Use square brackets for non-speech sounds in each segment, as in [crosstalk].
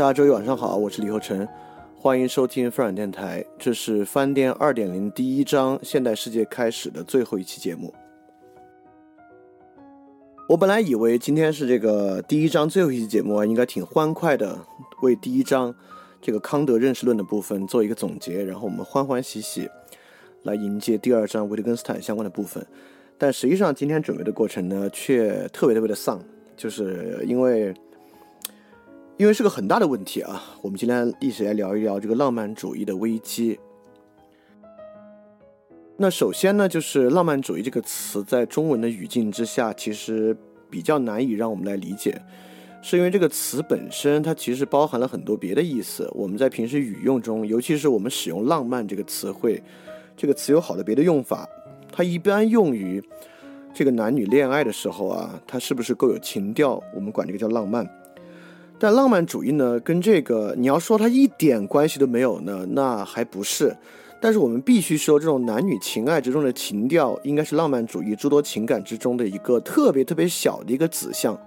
大家周一晚上好，我是李厚成，欢迎收听翻转电台。这是翻店二点零第一章现代世界开始的最后一期节目。我本来以为今天是这个第一章最后一期节目啊，应该挺欢快的，为第一章这个康德认识论的部分做一个总结，然后我们欢欢喜喜来迎接第二章维特根斯坦相关的部分。但实际上今天准备的过程呢，却特别特别的丧，就是因为。因为是个很大的问题啊，我们今天一起来聊一聊这个浪漫主义的危机。那首先呢，就是浪漫主义这个词在中文的语境之下，其实比较难以让我们来理解，是因为这个词本身它其实包含了很多别的意思。我们在平时语用中，尤其是我们使用“浪漫”这个词汇，这个词有好的别的用法，它一般用于这个男女恋爱的时候啊，它是不是够有情调？我们管这个叫浪漫。但浪漫主义呢，跟这个你要说它一点关系都没有呢，那还不是。但是我们必须说，这种男女情爱之中的情调，应该是浪漫主义诸多情感之中的一个特别特别小的一个子项。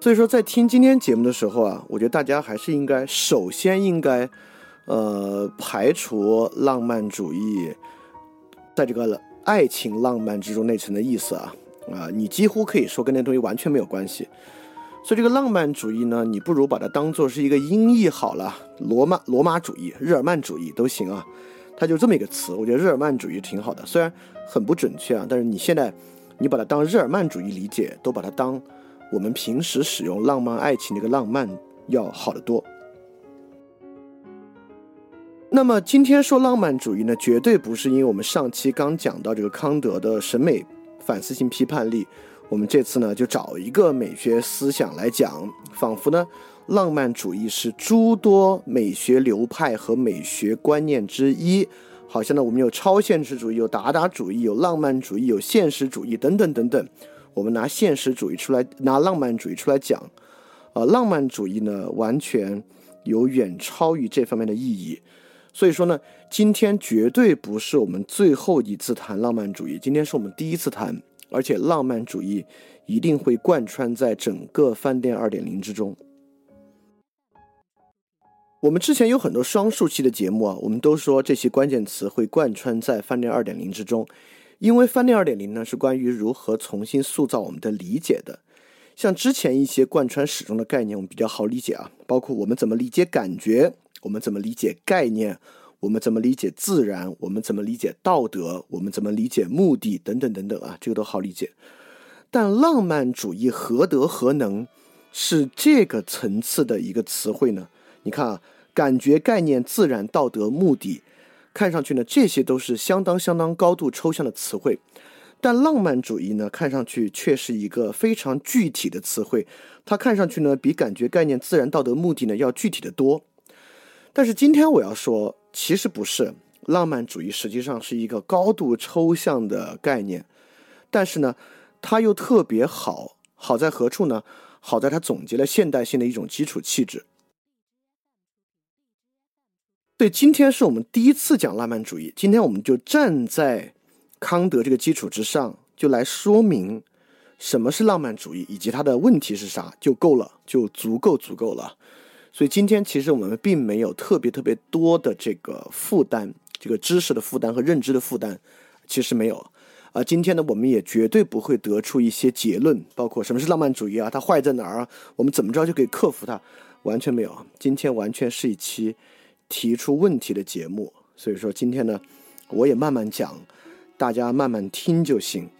所以说，在听今天节目的时候啊，我觉得大家还是应该首先应该，呃，排除浪漫主义在这个爱情浪漫之中那层的意思啊啊，你几乎可以说跟那东西完全没有关系。所以这个浪漫主义呢，你不如把它当做是一个音译好了，罗马罗马主义、日耳曼主义都行啊，它就这么一个词。我觉得日耳曼主义挺好的，虽然很不准确啊，但是你现在你把它当日耳曼主义理解，都把它当我们平时使用浪漫爱情那个浪漫要好得多。那么今天说浪漫主义呢，绝对不是因为我们上期刚讲到这个康德的审美反思性批判力。我们这次呢，就找一个美学思想来讲，仿佛呢，浪漫主义是诸多美学流派和美学观念之一。好像呢，我们有超现实主义，有达达主义，有浪漫主义，有现实主义等等等等。我们拿现实主义出来，拿浪漫主义出来讲，呃，浪漫主义呢，完全有远超于这方面的意义。所以说呢，今天绝对不是我们最后一次谈浪漫主义，今天是我们第一次谈。而且浪漫主义一定会贯穿在整个饭店二点零之中。我们之前有很多双数期的节目啊，我们都说这些关键词会贯穿在饭店二点零之中，因为饭店二点零呢是关于如何重新塑造我们的理解的。像之前一些贯穿始终的概念，我们比较好理解啊，包括我们怎么理解感觉，我们怎么理解概念，我们怎么理解自然，我们怎么理解道德，我们怎么理解目的等等等等啊，这个都好理解。但浪漫主义何德何能是这个层次的一个词汇呢？你看啊，感觉、概念、自然、道德、目的，看上去呢，这些都是相当相当高度抽象的词汇。但浪漫主义呢，看上去却是一个非常具体的词汇，它看上去呢，比感觉、概念、自然、道德、目的呢要具体的多。但是今天我要说，其实不是，浪漫主义实际上是一个高度抽象的概念，但是呢，它又特别好，好在何处呢？好在它总结了现代性的一种基础气质。对，今天是我们第一次讲浪漫主义，今天我们就站在。康德这个基础之上，就来说明什么是浪漫主义，以及它的问题是啥，就够了，就足够足够了。所以今天其实我们并没有特别特别多的这个负担，这个知识的负担和认知的负担，其实没有。啊，今天呢，我们也绝对不会得出一些结论，包括什么是浪漫主义啊，它坏在哪儿啊，我们怎么着就可以克服它，完全没有。今天完全是一期提出问题的节目，所以说今天呢，我也慢慢讲。大家慢慢听就行。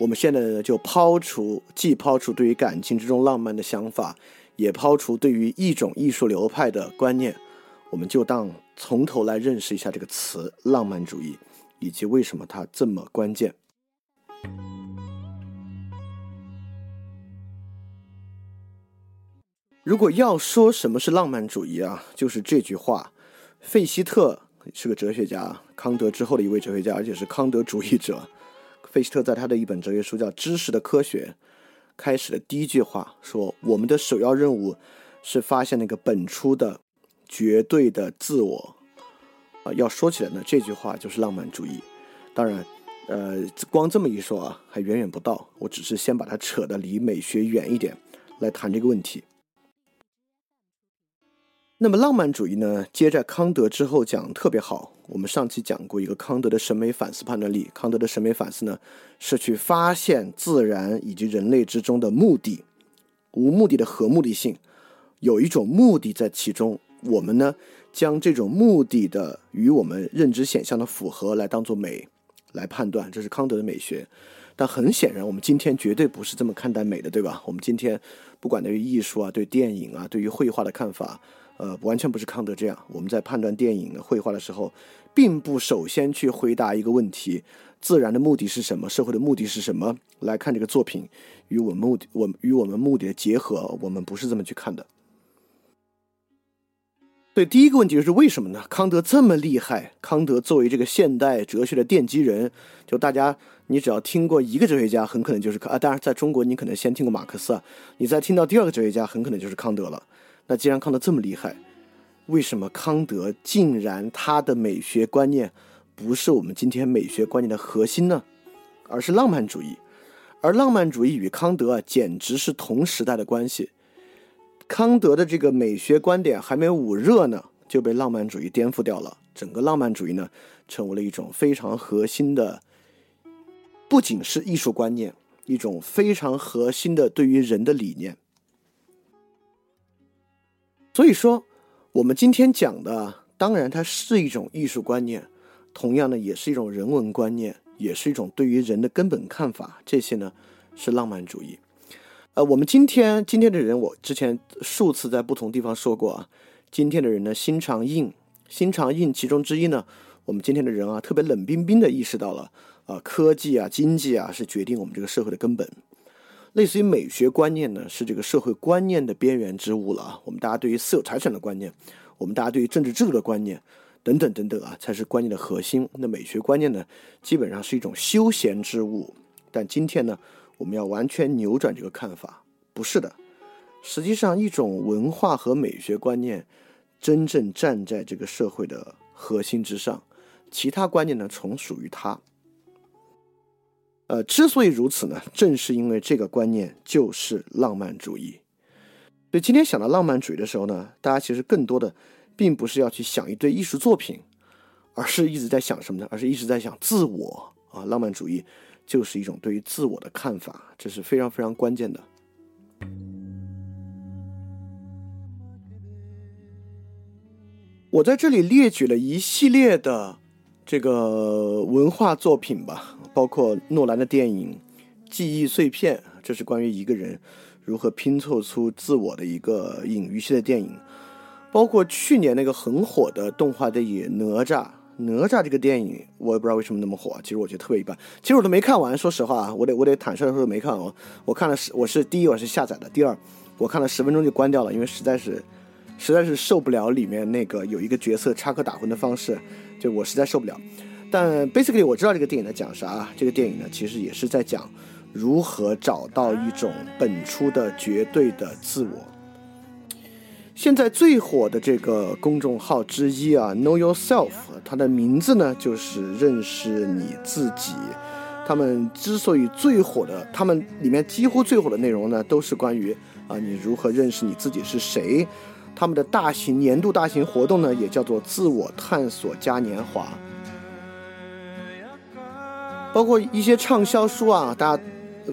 我们现在呢就抛除，既抛除对于感情之中浪漫的想法，也抛除对于一种艺术流派的观念，我们就当从头来认识一下这个词“浪漫主义”，以及为什么它这么关键。如果要说什么是浪漫主义啊，就是这句话，费希特。是个哲学家，康德之后的一位哲学家，而且是康德主义者。费希特在他的一本哲学书叫《知识的科学》开始的第一句话说：“我们的首要任务是发现那个本初的绝对的自我。”啊，要说起来呢，这句话就是浪漫主义。当然，呃，光这么一说啊，还远远不到。我只是先把它扯得离美学远一点来谈这个问题。那么浪漫主义呢？接在康德之后讲特别好。我们上期讲过一个康德的审美反思判断力。康德的审美反思呢，是去发现自然以及人类之中的目的，无目的的和目的性，有一种目的在其中。我们呢，将这种目的的与我们认知显象的符合来当做美来判断，这是康德的美学。但很显然，我们今天绝对不是这么看待美的，对吧？我们今天不管对于艺术啊、对电影啊、对于绘画的看法。呃，完全不是康德这样。我们在判断电影的绘画的时候，并不首先去回答一个问题：自然的目的是什么？社会的目的是什么？来看这个作品与我们目的，我与我们目的的结合，我们不是这么去看的。对，第一个问题就是为什么呢？康德这么厉害，康德作为这个现代哲学的奠基人，就大家，你只要听过一个哲学家，很可能就是康啊。当然，在中国，你可能先听过马克思，你再听到第二个哲学家，很可能就是康德了。那既然康德这么厉害，为什么康德竟然他的美学观念不是我们今天美学观念的核心呢？而是浪漫主义，而浪漫主义与康德啊简直是同时代的关系。康德的这个美学观点还没捂热呢，就被浪漫主义颠覆掉了。整个浪漫主义呢，成为了一种非常核心的，不仅是艺术观念，一种非常核心的对于人的理念。所以说，我们今天讲的，当然它是一种艺术观念，同样呢，也是一种人文观念，也是一种对于人的根本看法。这些呢，是浪漫主义。呃，我们今天今天的人，我之前数次在不同地方说过啊，今天的人呢，心肠硬，心肠硬。其中之一呢，我们今天的人啊，特别冷冰冰的意识到了啊，科技啊，经济啊，是决定我们这个社会的根本。类似于美学观念呢，是这个社会观念的边缘之物了啊。我们大家对于私有财产的观念，我们大家对于政治制度的观念，等等等等啊，才是观念的核心。那美学观念呢，基本上是一种休闲之物。但今天呢，我们要完全扭转这个看法，不是的。实际上，一种文化和美学观念真正站在这个社会的核心之上，其他观念呢，从属于它。呃，之所以如此呢，正是因为这个观念就是浪漫主义。所以今天想到浪漫主义的时候呢，大家其实更多的并不是要去想一堆艺术作品，而是一直在想什么呢？而是一直在想自我啊。浪漫主义就是一种对于自我的看法，这是非常非常关键的。我在这里列举了一系列的这个文化作品吧，包括诺兰的电影《记忆碎片》，这是关于一个人如何拼凑出自我的一个隐喻系的电影，包括去年那个很火的动画电影《哪吒》。哪吒这个电影，我也不知道为什么那么火，其实我觉得特别一般。其实我都没看完，说实话，我得我得坦率的说没看完。我看了十，我是第一我是下载的，第二我看了十分钟就关掉了，因为实在是。实在是受不了里面那个有一个角色插科打诨的方式，就我实在受不了。但 basically 我知道这个电影在讲啥。这个电影呢，其实也是在讲如何找到一种本初的绝对的自我。现在最火的这个公众号之一啊，Know Yourself，它的名字呢就是认识你自己。他们之所以最火的，他们里面几乎最火的内容呢，都是关于啊你如何认识你自己是谁。他们的大型年度大型活动呢，也叫做自我探索嘉年华，包括一些畅销书啊，大家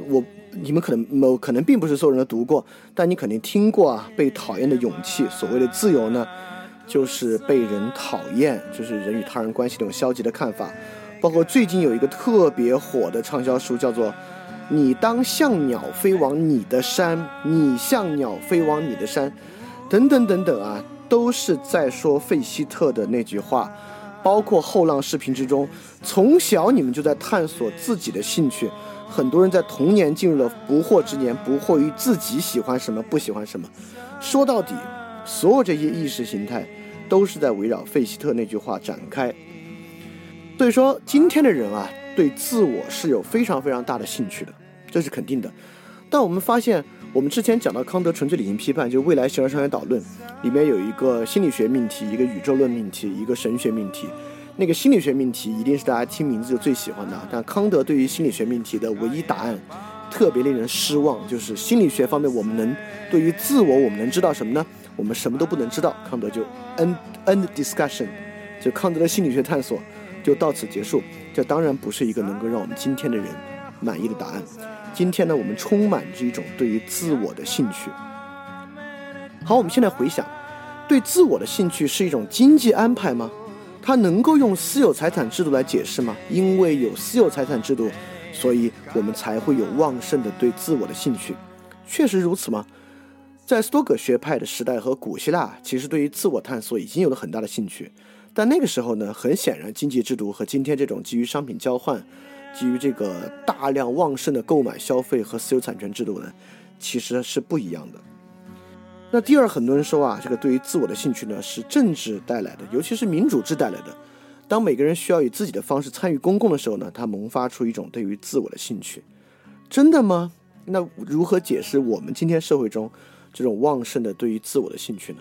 我你们可能某可能并不是所有人都读过，但你肯定听过啊。被讨厌的勇气，所谓的自由呢，就是被人讨厌，就是人与他人关系这种消极的看法。包括最近有一个特别火的畅销书，叫做《你当像鸟飞往你的山》，你像鸟飞往你的山。等等等等啊，都是在说费希特的那句话，包括后浪视频之中，从小你们就在探索自己的兴趣，很多人在童年进入了不惑之年，不惑于自己喜欢什么，不喜欢什么。说到底，所有这些意识形态都是在围绕费希特那句话展开。所以说，今天的人啊，对自我是有非常非常大的兴趣的，这是肯定的。但我们发现。我们之前讲到康德纯粹理性批判，就未来形而上学导论，里面有一个心理学命题，一个宇宙论命题，一个神学命题。那个心理学命题一定是大家听名字就最喜欢的，但康德对于心理学命题的唯一答案特别令人失望，就是心理学方面我们能对于自我我们能知道什么呢？我们什么都不能知道。康德就 end end discussion，就康德的心理学探索就到此结束。这当然不是一个能够让我们今天的人满意的答案。今天呢，我们充满着一种对于自我的兴趣。好，我们现在回想，对自我的兴趣是一种经济安排吗？它能够用私有财产制度来解释吗？因为有私有财产制度，所以我们才会有旺盛的对自我的兴趣。确实如此吗？在斯多葛学派的时代和古希腊，其实对于自我探索已经有了很大的兴趣。但那个时候呢，很显然，经济制度和今天这种基于商品交换。基于这个大量旺盛的购买消费和私有产权制度呢，其实是不一样的。那第二，很多人说啊，这个对于自我的兴趣呢，是政治带来的，尤其是民主制带来的。当每个人需要以自己的方式参与公共的时候呢，他萌发出一种对于自我的兴趣。真的吗？那如何解释我们今天社会中这种旺盛的对于自我的兴趣呢？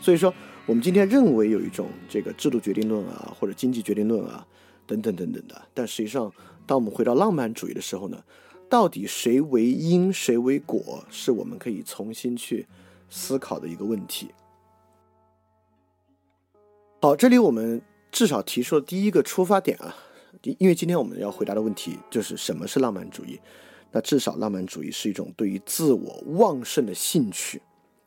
所以说，我们今天认为有一种这个制度决定论啊，或者经济决定论啊，等等等等的，但实际上。当我们回到浪漫主义的时候呢，到底谁为因谁为果，是我们可以重新去思考的一个问题。好，这里我们至少提出了第一个出发点啊，因为今天我们要回答的问题就是什么是浪漫主义。那至少浪漫主义是一种对于自我旺盛的兴趣，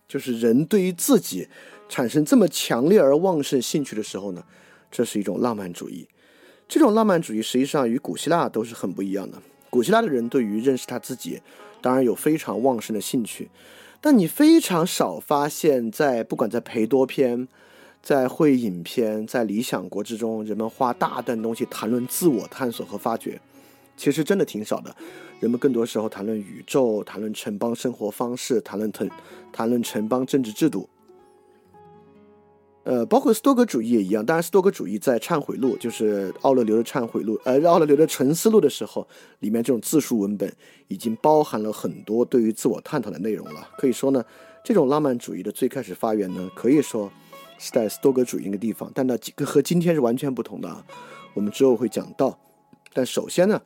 就是人对于自己产生这么强烈而旺盛兴趣的时候呢，这是一种浪漫主义。这种浪漫主义实际上与古希腊都是很不一样的。古希腊的人对于认识他自己，当然有非常旺盛的兴趣，但你非常少发现，在不管在裴多篇、在会影片、在理想国之中，人们花大段东西谈论自我探索和发掘，其实真的挺少的。人们更多时候谈论宇宙、谈论城邦生活方式、谈论谈谈论城邦政治制度。呃，包括斯多格主义也一样。当然，斯多格主义在《忏悔录》，就是奥勒留的《忏悔录》，呃，奥勒留的《沉思录》的时候，里面这种自述文本已经包含了很多对于自我探讨的内容了。可以说呢，这种浪漫主义的最开始发源呢，可以说是在斯多格主义那个地方，但呢，和今天是完全不同的啊。我们之后会讲到。但首先呢，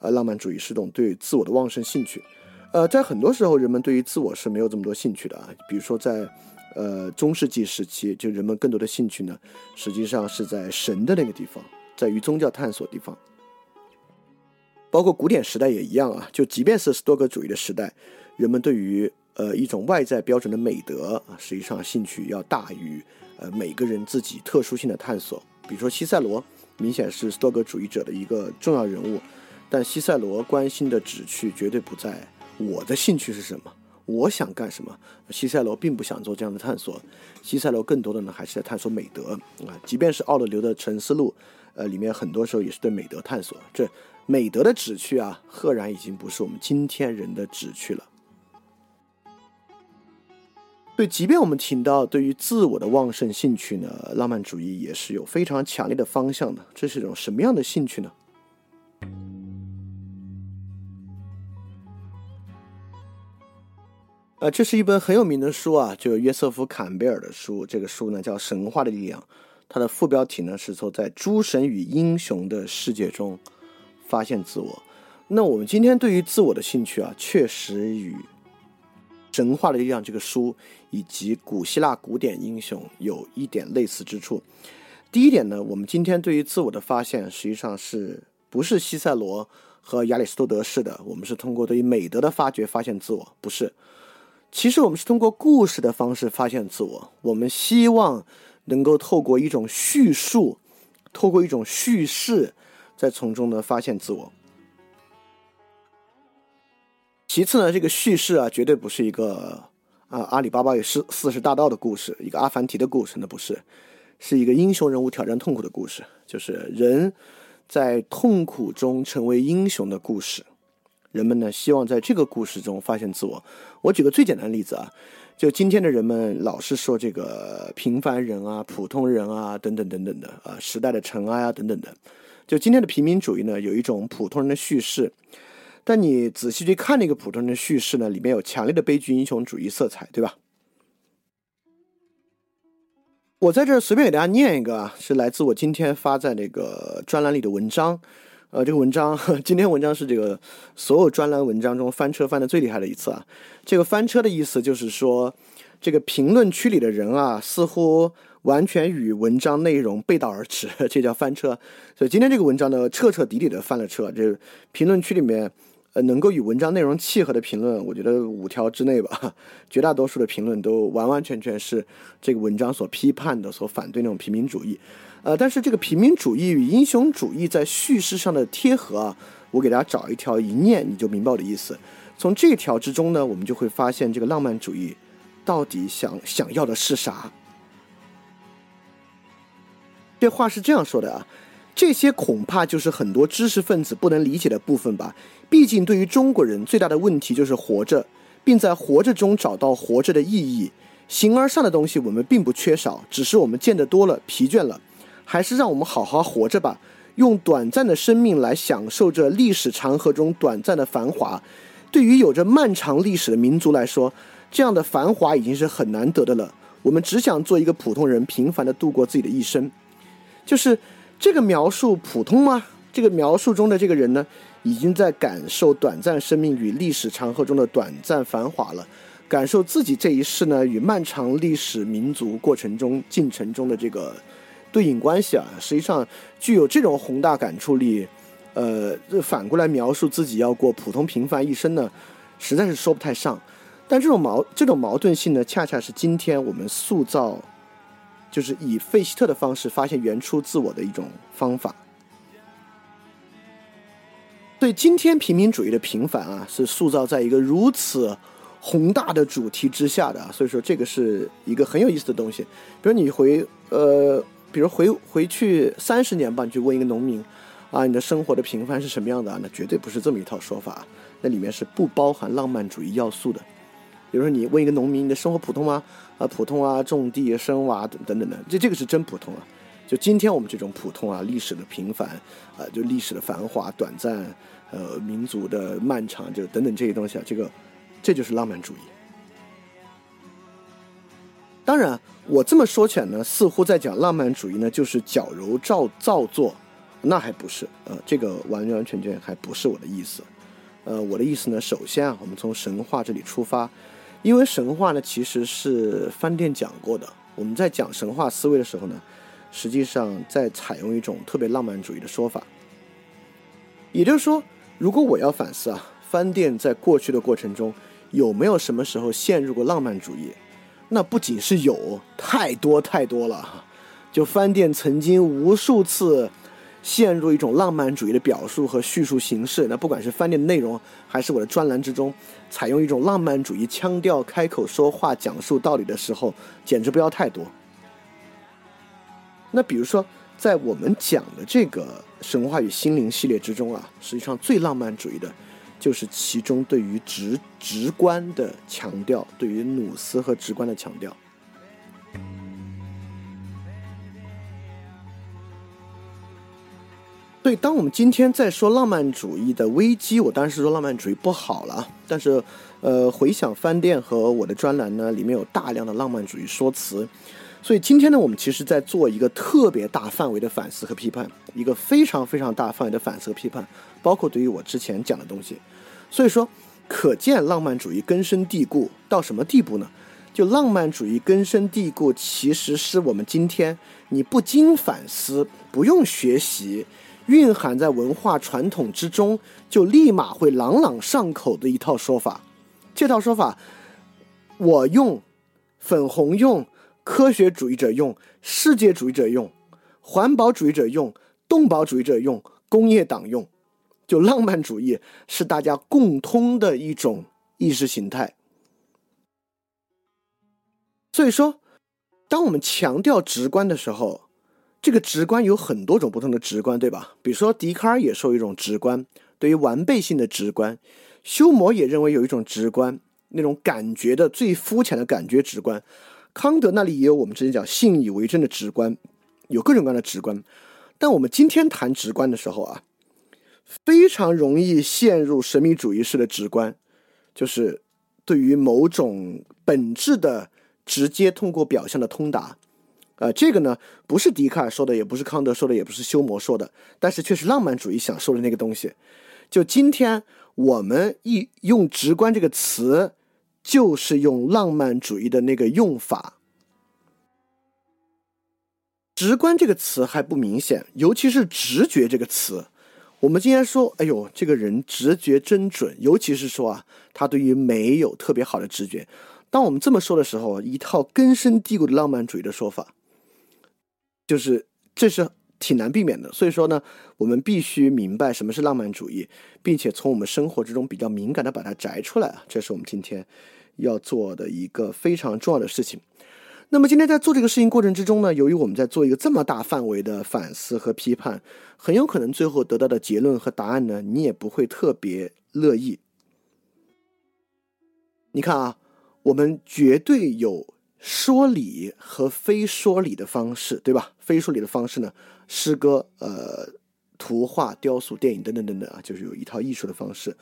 呃，浪漫主义是一种对自我的旺盛兴趣。呃，在很多时候，人们对于自我是没有这么多兴趣的啊。比如说在呃，中世纪时期，就人们更多的兴趣呢，实际上是在神的那个地方，在于宗教探索地方。包括古典时代也一样啊。就即便是斯多格主义的时代，人们对于呃一种外在标准的美德啊，实际上兴趣要大于呃每个人自己特殊性的探索。比如说西塞罗，明显是斯多格主义者的一个重要人物，但西塞罗关心的旨趣绝对不在我的兴趣是什么。我想干什么？西塞罗并不想做这样的探索，西塞罗更多的呢还是在探索美德啊。即便是奥勒留的《沉思录》，呃，里面很多时候也是对美德探索。这美德的旨趣啊，赫然已经不是我们今天人的旨趣了。对，即便我们听到对于自我的旺盛兴趣呢，浪漫主义也是有非常强烈的方向的。这是一种什么样的兴趣呢？呃，这是一本很有名的书啊，就约瑟夫·坎贝尔的书。这个书呢叫《神话的力量》，它的副标题呢是说在诸神与英雄的世界中发现自我。那我们今天对于自我的兴趣啊，确实与《神话的力量》这个书以及古希腊古典英雄有一点类似之处。第一点呢，我们今天对于自我的发现，实际上是不是西塞罗和亚里士多德式的？我们是通过对于美德的发掘发现自我，不是。其实我们是通过故事的方式发现自我，我们希望能够透过一种叙述，透过一种叙事，在从中呢发现自我。其次呢，这个叙事啊，绝对不是一个啊阿里巴巴与四四十大盗的故事，一个阿凡提的故事，那不是，是一个英雄人物挑战痛苦的故事，就是人在痛苦中成为英雄的故事。人们呢，希望在这个故事中发现自我。我举个最简单的例子啊，就今天的人们老是说这个平凡人啊、普通人啊等等等等的啊，时代的尘埃啊等等的。就今天的平民主义呢，有一种普通人的叙事，但你仔细去看那个普通人的叙事呢，里面有强烈的悲剧英雄主义色彩，对吧？我在这儿随便给大家念一个啊，是来自我今天发在那个专栏里的文章。呃，这个文章 [laughs] 今天文章是这个所有专栏文章中翻车翻的最厉害的一次啊。这个翻车的意思就是说，这个评论区里的人啊，似乎完全与文章内容背道而驰，[laughs] 这叫翻车。所以今天这个文章呢，彻彻底底的翻了车。这评论区里面，能够与文章内容契合的评论，我觉得五条之内吧，[laughs] 绝大多数的评论都完完全全是这个文章所批判的、所反对那种平民主义。呃，但是这个平民主义与英雄主义在叙事上的贴合啊，我给大家找一条一念你就明白我的意思。从这条之中呢，我们就会发现这个浪漫主义到底想想要的是啥。这话是这样说的啊，这些恐怕就是很多知识分子不能理解的部分吧。毕竟对于中国人最大的问题就是活着，并在活着中找到活着的意义。形而上的东西我们并不缺少，只是我们见得多了，疲倦了。还是让我们好好活着吧，用短暂的生命来享受着历史长河中短暂的繁华。对于有着漫长历史的民族来说，这样的繁华已经是很难得的了。我们只想做一个普通人，平凡的度过自己的一生。就是这个描述普通吗？这个描述中的这个人呢，已经在感受短暂生命与历史长河中的短暂繁华了，感受自己这一世呢与漫长历史民族过程中进程中的这个。对应关系啊，实际上具有这种宏大感触力，呃，反过来描述自己要过普通平凡一生呢，实在是说不太上。但这种矛这种矛盾性呢，恰恰是今天我们塑造，就是以费希特的方式发现原初自我的一种方法。对今天平民主义的平凡啊，是塑造在一个如此宏大的主题之下的，所以说这个是一个很有意思的东西。比如你回呃。比如回回去三十年吧，你去问一个农民，啊，你的生活的平凡是什么样的？那绝对不是这么一套说法，那里面是不包含浪漫主义要素的。比如说你问一个农民，你的生活普通吗？啊，普通啊，种地生娃等等等等，这这个是真普通啊。就今天我们这种普通啊，历史的平凡，啊，就历史的繁华短暂，呃，民族的漫长，就等等这些东西啊，这个这就是浪漫主义。当然，我这么说起来呢，似乎在讲浪漫主义呢，就是矫揉造造作，那还不是，呃，这个完完全全还不是我的意思，呃，我的意思呢，首先啊，我们从神话这里出发，因为神话呢其实是饭店讲过的，我们在讲神话思维的时候呢，实际上在采用一种特别浪漫主义的说法，也就是说，如果我要反思啊，饭店在过去的过程中有没有什么时候陷入过浪漫主义？那不仅是有，太多太多了。就饭店曾经无数次陷入一种浪漫主义的表述和叙述形式。那不管是饭店的内容，还是我的专栏之中，采用一种浪漫主义腔调开口说话、讲述道理的时候，简直不要太多。那比如说，在我们讲的这个神话与心灵系列之中啊，实际上最浪漫主义的，就是其中对于直直观的强调，对于努斯和直观的强调。所以，当我们今天在说浪漫主义的危机，我当然是说浪漫主义不好了。但是，呃，回想饭店和我的专栏呢，里面有大量的浪漫主义说辞。所以今天呢，我们其实在做一个特别大范围的反思和批判，一个非常非常大范围的反思和批判，包括对于我之前讲的东西。所以说，可见浪漫主义根深蒂固到什么地步呢？就浪漫主义根深蒂固，其实是我们今天你不经反思、不用学习。蕴含在文化传统之中，就立马会朗朗上口的一套说法。这套说法，我用，粉红用，科学主义者用，世界主义者用，环保主义者用，动保主义者用，工业党用。就浪漫主义是大家共通的一种意识形态。所以说，当我们强调直观的时候。这个直观有很多种不同的直观，对吧？比如说，笛卡尔也说一种直观，对于完备性的直观；休谟也认为有一种直观，那种感觉的最肤浅的感觉直观。康德那里也有我们之前讲信以为真的直观，有各种各样的直观。但我们今天谈直观的时候啊，非常容易陷入神秘主义式的直观，就是对于某种本质的直接通过表象的通达。呃，这个呢，不是笛卡尔说的，也不是康德说的，也不是休谟说的，但是却是浪漫主义想说的那个东西。就今天我们一用“直观”这个词，就是用浪漫主义的那个用法。直观这个词还不明显，尤其是直觉这个词。我们今天说，哎呦，这个人直觉真准，尤其是说啊，他对于美有特别好的直觉。当我们这么说的时候，一套根深蒂固的浪漫主义的说法。就是这是挺难避免的，所以说呢，我们必须明白什么是浪漫主义，并且从我们生活之中比较敏感的把它摘出来啊，这是我们今天要做的一个非常重要的事情。那么今天在做这个事情过程之中呢，由于我们在做一个这么大范围的反思和批判，很有可能最后得到的结论和答案呢，你也不会特别乐意。你看啊，我们绝对有。说理和非说理的方式，对吧？非说理的方式呢？诗歌、呃，图画、雕塑、电影等等等等啊，就是有一套艺术的方式。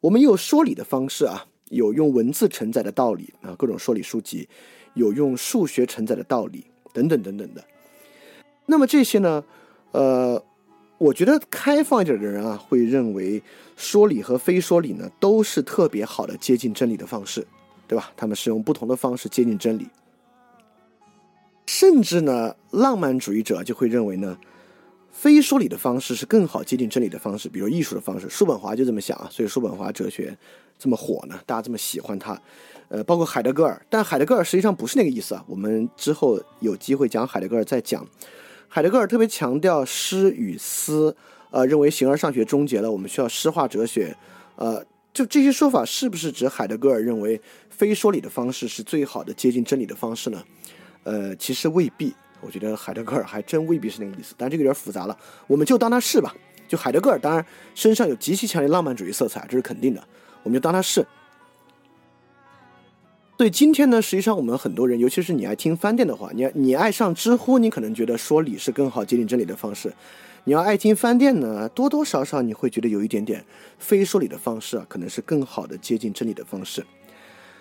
我们有说理的方式啊，有用文字承载的道理啊，各种说理书籍，有用数学承载的道理等等等等的。那么这些呢？呃，我觉得开放一点的人啊，会认为说理和非说理呢，都是特别好的接近真理的方式。对吧？他们是用不同的方式接近真理，甚至呢，浪漫主义者就会认为呢，非说理的方式是更好接近真理的方式，比如艺术的方式。叔本华就这么想啊，所以叔本华哲学这么火呢，大家这么喜欢他。呃，包括海德格尔，但海德格尔实际上不是那个意思啊。我们之后有机会讲海德格尔再讲。海德格尔特别强调诗与思，呃，认为形而上学终结了，我们需要诗化哲学，呃。就这些说法是不是指海德格尔认为非说理的方式是最好的接近真理的方式呢？呃，其实未必。我觉得海德格尔还真未必是那个意思，但这个有点复杂了，我们就当他是吧。就海德格尔当然身上有极其强烈浪漫主义色彩，这是肯定的，我们就当他是。对，今天呢，实际上我们很多人，尤其是你爱听翻店的话，你你爱上知乎，你可能觉得说理是更好接近真理的方式。你要爱听饭店呢，多多少少你会觉得有一点点非说理的方式啊，可能是更好的接近真理的方式。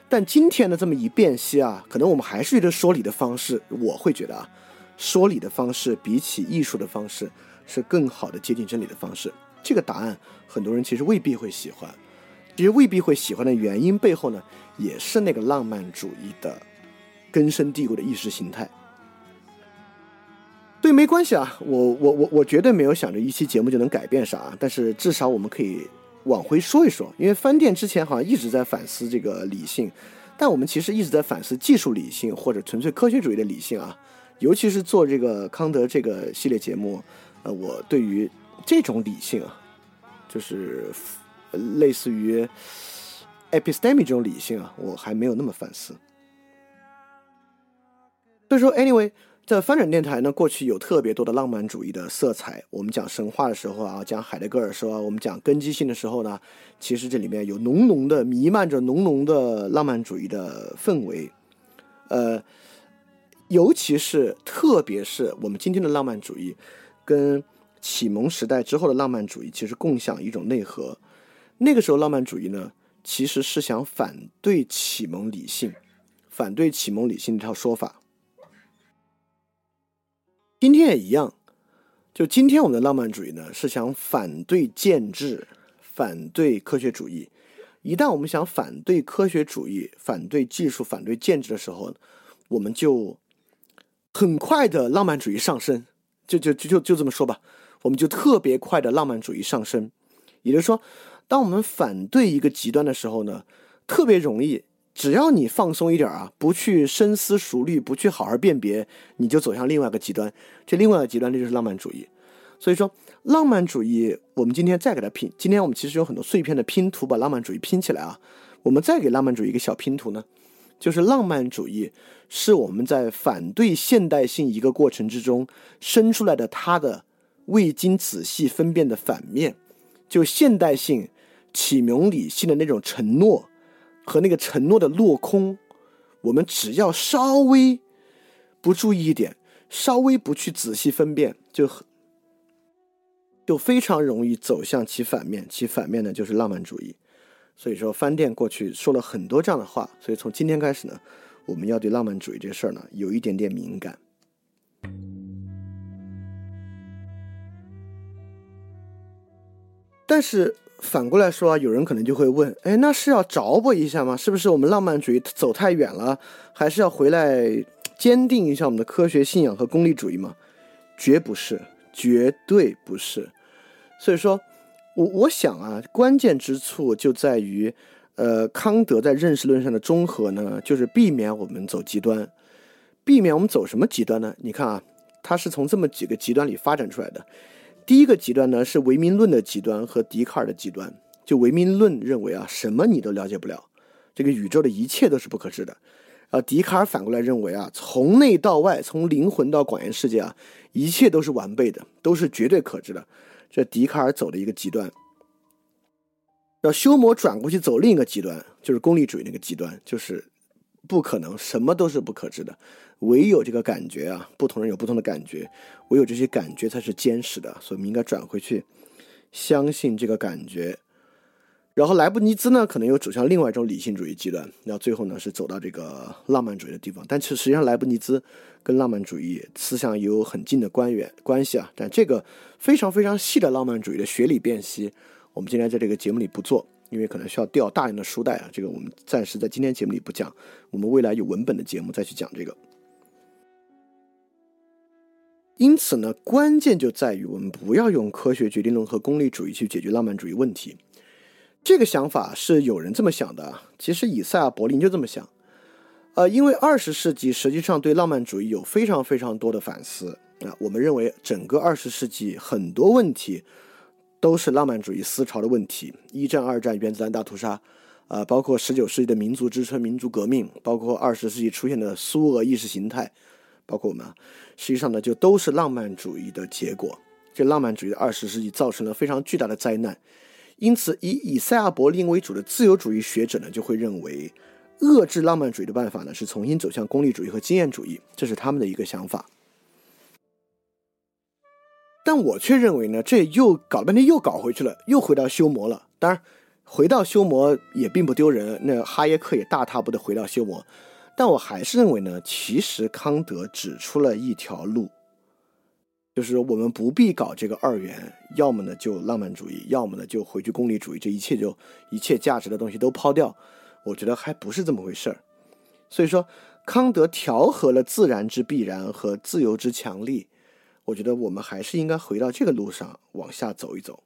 但今天的这么一辨析啊，可能我们还是觉得说理的方式，我会觉得啊，说理的方式比起艺术的方式是更好的接近真理的方式。这个答案很多人其实未必会喜欢，其实未必会喜欢的原因背后呢，也是那个浪漫主义的根深蒂固的意识形态。对，没关系啊，我我我我绝对没有想着一期节目就能改变啥，但是至少我们可以往回说一说，因为翻店之前好像一直在反思这个理性，但我们其实一直在反思技术理性或者纯粹科学主义的理性啊。尤其是做这个康德这个系列节目，呃，我对于这种理性啊，就是类似于 episteme 这种理性啊，我还没有那么反思。所以说，anyway。在翻转电台呢，过去有特别多的浪漫主义的色彩。我们讲神话的时候啊，讲海德格尔说，我们讲根基性的时候呢，其实这里面有浓浓的弥漫着浓浓的浪漫主义的氛围。呃，尤其是特别是我们今天的浪漫主义，跟启蒙时代之后的浪漫主义其实共享一种内核。那个时候浪漫主义呢，其实是想反对启蒙理性，反对启蒙理性这套说法。今天也一样，就今天我们的浪漫主义呢，是想反对建制，反对科学主义。一旦我们想反对科学主义、反对技术、反对建制的时候，我们就很快的浪漫主义上升，就就就就就这么说吧，我们就特别快的浪漫主义上升。也就是说，当我们反对一个极端的时候呢，特别容易。只要你放松一点啊，不去深思熟虑，不去好好辨别，你就走向另外一个极端。这另外一个极端，这就是浪漫主义。所以说，浪漫主义，我们今天再给它拼。今天我们其实有很多碎片的拼图，把浪漫主义拼起来啊。我们再给浪漫主义一个小拼图呢，就是浪漫主义是我们在反对现代性一个过程之中生出来的它的未经仔细分辨的反面，就现代性启蒙理性的那种承诺。和那个承诺的落空，我们只要稍微不注意一点，稍微不去仔细分辨，就就非常容易走向其反面。其反面呢，就是浪漫主义。所以说，饭店过去说了很多这样的话。所以从今天开始呢，我们要对浪漫主义这事儿呢，有一点点敏感。但是。反过来说，有人可能就会问：哎，那是要着补一下吗？是不是我们浪漫主义走太远了？还是要回来坚定一下我们的科学信仰和功利主义吗？绝不是，绝对不是。所以说，我我想啊，关键之处就在于，呃，康德在认识论上的综合呢，就是避免我们走极端。避免我们走什么极端呢？你看啊，他是从这么几个极端里发展出来的。第一个极端呢是唯名论的极端和笛卡尔的极端。就唯名论认为啊，什么你都了解不了，这个宇宙的一切都是不可知的。啊，笛卡尔反过来认为啊，从内到外，从灵魂到广元世界啊，一切都是完备的，都是绝对可知的。这笛卡尔走的一个极端。要修魔转过去走另一个极端，就是功利主义那个极端，就是不可能，什么都是不可知的。唯有这个感觉啊，不同人有不同的感觉，唯有这些感觉才是坚实的，所以我们应该转回去，相信这个感觉。然后莱布尼兹呢，可能又走向另外一种理性主义极端，然后最后呢是走到这个浪漫主义的地方。但其实实际上莱布尼兹跟浪漫主义思想有很近的关联关系啊。但这个非常非常细的浪漫主义的学理辨析，我们今天在这个节目里不做，因为可能需要调大量的书袋啊。这个我们暂时在今天节目里不讲，我们未来有文本的节目再去讲这个。因此呢，关键就在于我们不要用科学决定论和功利主义去解决浪漫主义问题。这个想法是有人这么想的，其实以赛亚·柏林就这么想。呃，因为二十世纪实际上对浪漫主义有非常非常多的反思啊，我们认为整个二十世纪很多问题都是浪漫主义思潮的问题。一战、二战、原子弹大屠杀，呃，包括十九世纪的民族支撑、民族革命，包括二十世纪出现的苏俄意识形态。包括我们啊，实际上呢，就都是浪漫主义的结果。这浪漫主义的二十世纪造成了非常巨大的灾难。因此，以以赛亚·柏林为主的自由主义学者呢，就会认为，遏制浪漫主义的办法呢，是重新走向功利主义和经验主义，这是他们的一个想法。但我却认为呢，这又搞半天又搞回去了，又回到修魔了。当然，回到修魔也并不丢人。那哈耶克也大踏步的回到修魔。但我还是认为呢，其实康德指出了一条路，就是我们不必搞这个二元，要么呢就浪漫主义，要么呢就回去功利主义，这一切就一切价值的东西都抛掉。我觉得还不是这么回事儿。所以说，康德调和了自然之必然和自由之强力，我觉得我们还是应该回到这个路上往下走一走。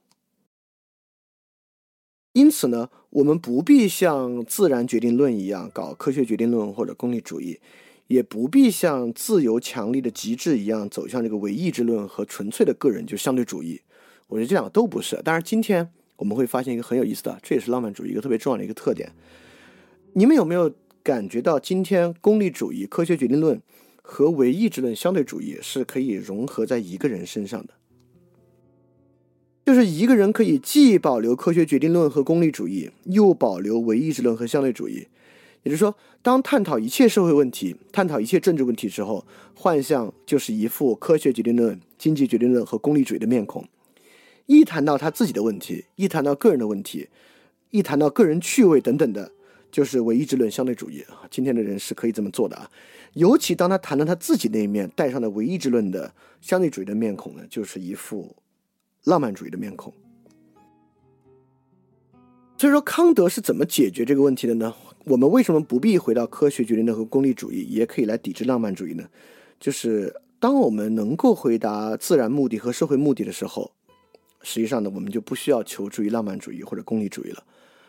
因此呢，我们不必像自然决定论一样搞科学决定论或者功利主义，也不必像自由强力的极致一样走向这个唯意志论和纯粹的个人就相对主义。我觉得这两个都不是。当然，今天我们会发现一个很有意思的，这也是浪漫主义一个特别重要的一个特点。你们有没有感觉到，今天功利主义、科学决定论和唯意志论相对主义是可以融合在一个人身上的？就是一个人可以既保留科学决定论和功利主义，又保留唯意志论和相对主义。也就是说，当探讨一切社会问题、探讨一切政治问题之后，幻象就是一副科学决定论、经济决定论和功利主义的面孔。一谈到他自己的问题，一谈到个人的问题，一谈到个人趣味等等的，就是唯意志论、相对主义。今天的人是可以这么做的啊。尤其当他谈到他自己那一面，带上了唯意志论的相对主义的面孔呢，就是一副。浪漫主义的面孔，所以说康德是怎么解决这个问题的呢？我们为什么不必回到科学决定论和功利主义，也可以来抵制浪漫主义呢？就是当我们能够回答自然目的和社会目的的时候，实际上呢，我们就不需要求助于浪漫主义或者功利主义了。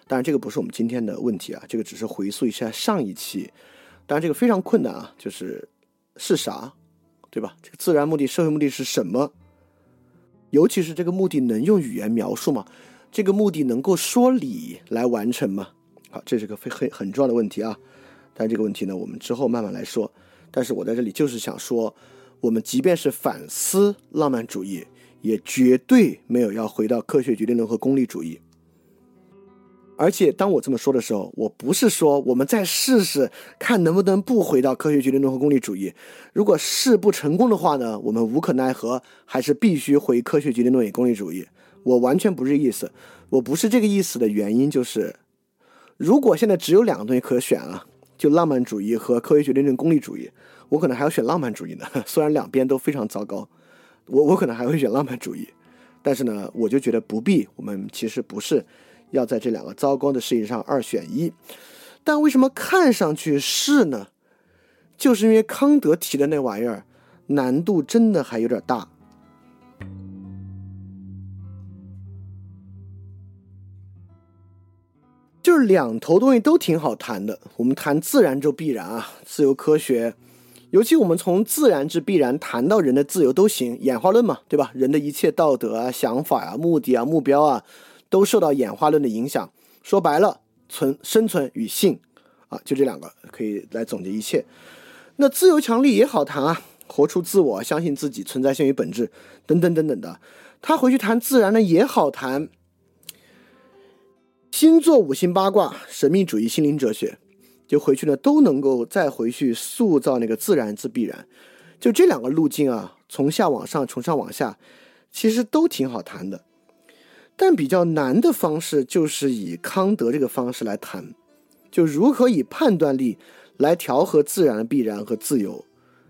当然，这个不是我们今天的问题啊，这个只是回溯一下上一期。当然，这个非常困难啊，就是是啥，对吧？这个自然目的、社会目的是什么？尤其是这个目的能用语言描述吗？这个目的能够说理来完成吗？好，这是个非很很重要的问题啊。但这个问题呢，我们之后慢慢来说。但是我在这里就是想说，我们即便是反思浪漫主义，也绝对没有要回到科学决定论和功利主义。而且当我这么说的时候，我不是说我们再试试看能不能不回到科学决定论和功利主义。如果试不成功的话呢，我们无可奈何，还是必须回科学决定论与功利主义。我完全不是意思，我不是这个意思的原因就是，如果现在只有两个东西可选啊，就浪漫主义和科学决定论功利主义，我可能还要选浪漫主义呢。[laughs] 虽然两边都非常糟糕，我我可能还会选浪漫主义，但是呢，我就觉得不必。我们其实不是。要在这两个糟糕的事情上二选一，但为什么看上去是呢？就是因为康德提的那玩意儿难度真的还有点大。就是两头东西都挺好谈的。我们谈自然就必然啊，自由科学，尤其我们从自然之必然谈到人的自由都行，演化论嘛，对吧？人的一切道德啊、想法啊、目的啊、目标啊。都受到演化论的影响。说白了，存生存与性，啊，就这两个可以来总结一切。那自由强力也好谈啊，活出自我，相信自己存在先于本质，等等等等的。他回去谈自然呢也好谈。星座、五行、八卦、神秘主义、心灵哲学，就回去呢都能够再回去塑造那个自然之必然。就这两个路径啊，从下往上，从上往下，其实都挺好谈的。但比较难的方式就是以康德这个方式来谈，就如何以判断力来调和自然的必然和自由，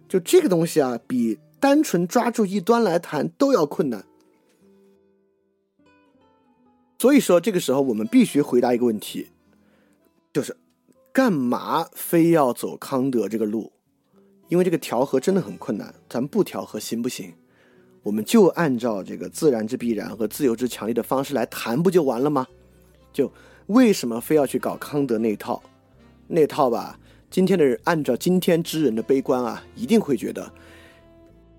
就这个东西啊，比单纯抓住一端来谈都要困难。所以说，这个时候我们必须回答一个问题，就是干嘛非要走康德这个路？因为这个调和真的很困难，咱不调和行不行？我们就按照这个自然之必然和自由之强烈的方式来谈，不就完了吗？就为什么非要去搞康德那套？那套吧，今天的人按照今天之人的悲观啊，一定会觉得，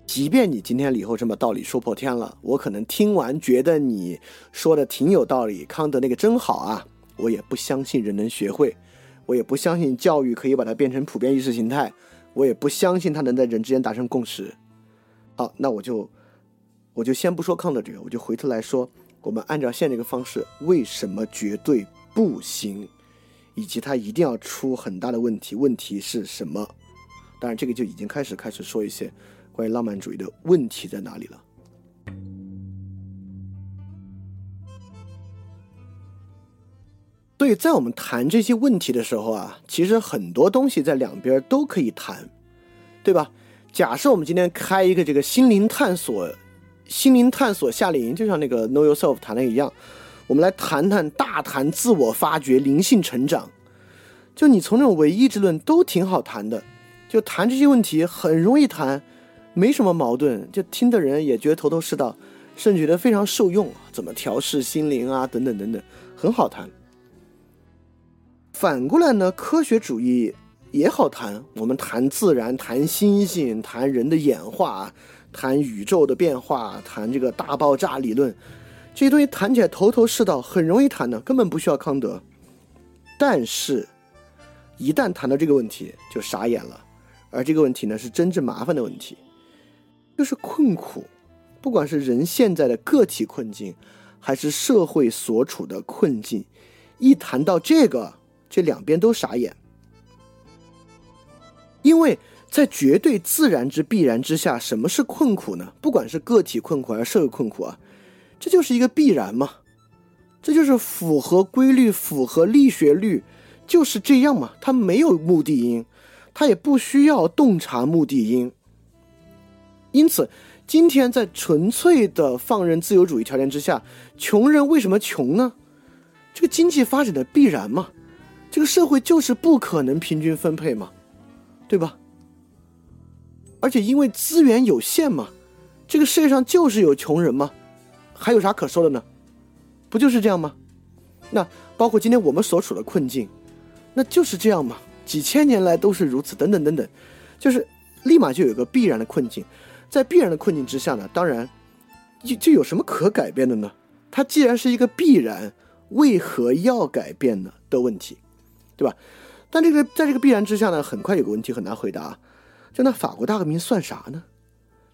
即便你今天李后这么道理说破天了，我可能听完觉得你说的挺有道理，康德那个真好啊，我也不相信人能学会，我也不相信教育可以把它变成普遍意识形态，我也不相信它能在人之间达成共识。好，那我就。我就先不说康德这个，我就回头来说，我们按照现在这个方式，为什么绝对不行，以及它一定要出很大的问题，问题是什么？当然，这个就已经开始开始说一些关于浪漫主义的问题在哪里了。所以在我们谈这些问题的时候啊，其实很多东西在两边都可以谈，对吧？假设我们今天开一个这个心灵探索。心灵探索夏令营，就像那个 Know Yourself 谈的一样，我们来谈谈大谈自我发掘、灵性成长。就你从那种唯意志论都挺好谈的，就谈这些问题很容易谈，没什么矛盾，就听的人也觉得头头是道，甚至觉得非常受用。怎么调试心灵啊，等等等等，很好谈。反过来呢，科学主义也好谈，我们谈自然，谈星星，谈人的演化，谈宇宙的变化，谈这个大爆炸理论，这些东西谈起来头头是道，很容易谈的，根本不需要康德。但是，一旦谈到这个问题，就傻眼了。而这个问题呢，是真正麻烦的问题，就是困苦。不管是人现在的个体困境，还是社会所处的困境，一谈到这个，这两边都傻眼。因为在绝对自然之必然之下，什么是困苦呢？不管是个体困苦还是社会困苦啊，这就是一个必然嘛，这就是符合规律、符合力学律，就是这样嘛。它没有目的因。他也不需要洞察目的因，因此，今天在纯粹的放任自由主义条件之下，穷人为什么穷呢？这个经济发展的必然嘛，这个社会就是不可能平均分配嘛，对吧？而且因为资源有限嘛，这个世界上就是有穷人嘛，还有啥可说的呢？不就是这样吗？那包括今天我们所处的困境，那就是这样嘛。几千年来都是如此，等等等等，就是立马就有个必然的困境，在必然的困境之下呢，当然就就有什么可改变的呢？它既然是一个必然，为何要改变呢？的问题，对吧？但这个在这个必然之下呢，很快有个问题很难回答，就那法国大革命算啥呢？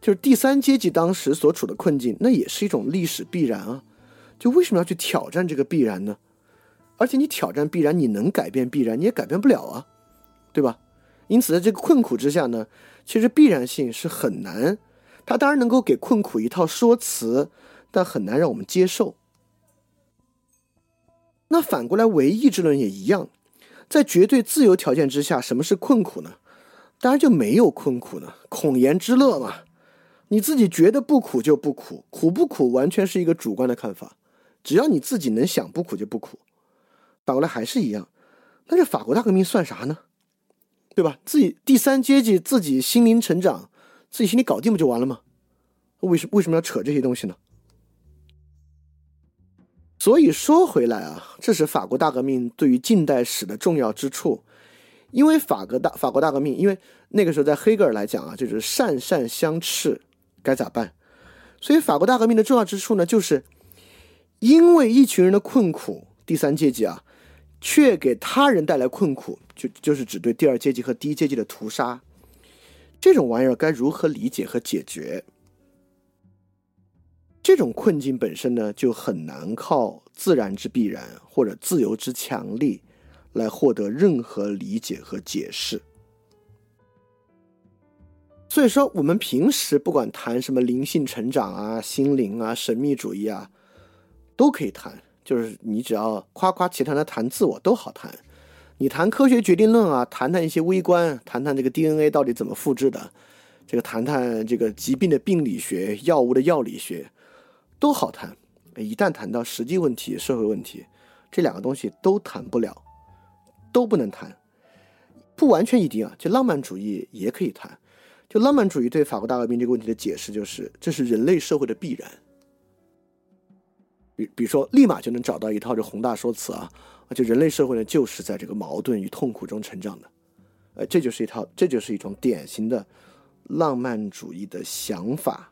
就是第三阶级当时所处的困境，那也是一种历史必然啊，就为什么要去挑战这个必然呢？而且你挑战必然，你能改变必然，你也改变不了啊。对吧？因此，在这个困苦之下呢，其实必然性是很难。它当然能够给困苦一套说辞，但很难让我们接受。那反过来，唯意志论也一样，在绝对自由条件之下，什么是困苦呢？当然就没有困苦呢，恐言之乐嘛。你自己觉得不苦就不苦，苦不苦完全是一个主观的看法。只要你自己能想不苦就不苦。反过来还是一样，那这法国大革命算啥呢？对吧？自己第三阶级自己心灵成长，自己心里搞定不就完了吗？为什为什么要扯这些东西呢？所以说回来啊，这是法国大革命对于近代史的重要之处。因为法国大法国大革命，因为那个时候在黑格尔来讲啊，就是善善相斥，该咋办？所以法国大革命的重要之处呢，就是因为一群人的困苦，第三阶级啊。却给他人带来困苦，就就是指对第二阶级和第一阶级的屠杀，这种玩意儿该如何理解和解决？这种困境本身呢，就很难靠自然之必然或者自由之强力来获得任何理解和解释。所以说，我们平时不管谈什么灵性成长啊、心灵啊、神秘主义啊，都可以谈。就是你只要夸夸其谈的谈自我都好谈，你谈科学决定论啊，谈谈一些微观，谈谈这个 DNA 到底怎么复制的，这个谈谈这个疾病的病理学、药物的药理学，都好谈。一旦谈到实际问题、社会问题，这两个东西都谈不了，都不能谈。不完全一定啊，就浪漫主义也可以谈。就浪漫主义对法国大革命这个问题的解释就是，这是人类社会的必然。比比如说，立马就能找到一套这宏大说辞啊，就人类社会呢，就是在这个矛盾与痛苦中成长的，呃，这就是一套，这就是一种典型的浪漫主义的想法，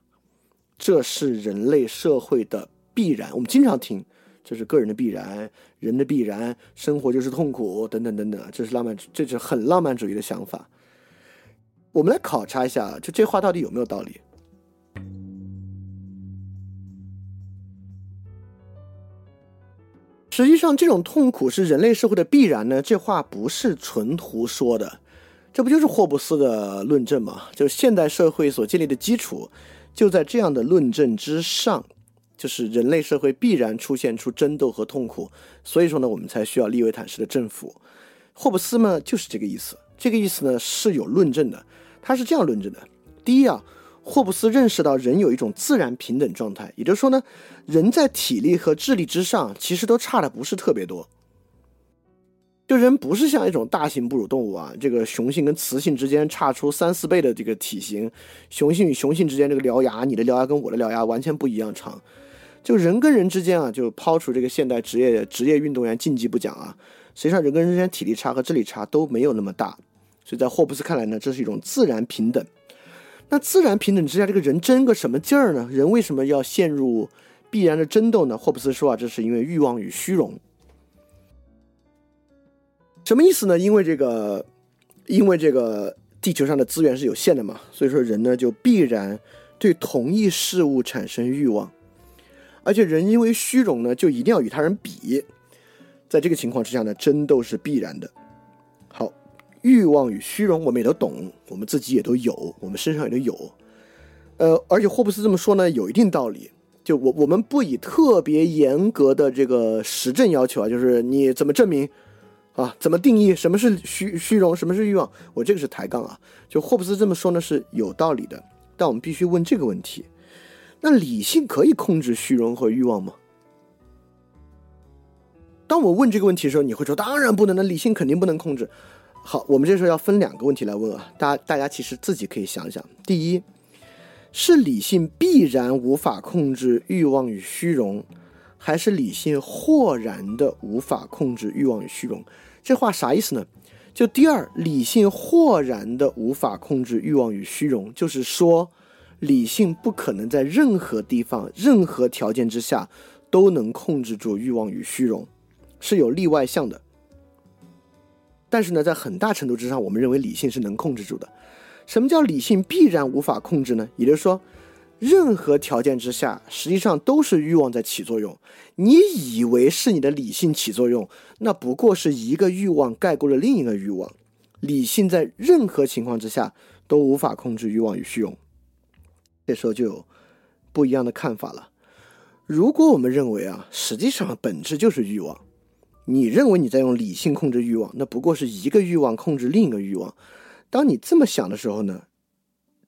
这是人类社会的必然。我们经常听，这是个人的必然，人的必然，生活就是痛苦，等等等等，这是浪漫，这是很浪漫主义的想法。我们来考察一下，就这话到底有没有道理？实际上，这种痛苦是人类社会的必然呢？这话不是纯胡说的，这不就是霍布斯的论证吗？就是现代社会所建立的基础，就在这样的论证之上，就是人类社会必然出现出争斗和痛苦，所以说呢，我们才需要利维坦式的政府。霍布斯呢，就是这个意思。这个意思呢是有论证的，他是这样论证的：第一啊。霍布斯认识到人有一种自然平等状态，也就是说呢，人在体力和智力之上其实都差的不是特别多。就人不是像一种大型哺乳动物啊，这个雄性跟雌性之间差出三四倍的这个体型，雄性与雄性之间这个獠牙，你的獠牙跟我的獠牙完全不一样长。就人跟人之间啊，就抛除这个现代职业职业运动员竞技不讲啊，实际上人跟人之间体力差和智力差都没有那么大。所以在霍布斯看来呢，这是一种自然平等。那自然平等之下，这个人争个什么劲儿呢？人为什么要陷入必然的争斗呢？霍布斯说啊，这是因为欲望与虚荣。什么意思呢？因为这个，因为这个地球上的资源是有限的嘛，所以说人呢就必然对同一事物产生欲望，而且人因为虚荣呢，就一定要与他人比。在这个情况之下呢，争斗是必然的。好。欲望与虚荣，我们也都懂，我们自己也都有，我们身上也都有。呃，而且霍布斯这么说呢，有一定道理。就我我们不以特别严格的这个实证要求啊，就是你怎么证明啊，怎么定义什么是虚虚荣，什么是欲望？我这个是抬杠啊。就霍布斯这么说呢是有道理的，但我们必须问这个问题：那理性可以控制虚荣和欲望吗？当我问这个问题的时候，你会说当然不能，那理性肯定不能控制。好，我们这时候要分两个问题来问啊，大家大家其实自己可以想想。第一，是理性必然无法控制欲望与虚荣，还是理性豁然的无法控制欲望与虚荣？这话啥意思呢？就第二，理性豁然的无法控制欲望与虚荣，就是说，理性不可能在任何地方、任何条件之下都能控制住欲望与虚荣，是有例外项的。但是呢，在很大程度之上，我们认为理性是能控制住的。什么叫理性必然无法控制呢？也就是说，任何条件之下，实际上都是欲望在起作用。你以为是你的理性起作用，那不过是一个欲望盖过了另一个欲望。理性在任何情况之下都无法控制欲望与虚荣。这时候就有不一样的看法了。如果我们认为啊，实际上本质就是欲望。你认为你在用理性控制欲望，那不过是一个欲望控制另一个欲望。当你这么想的时候呢，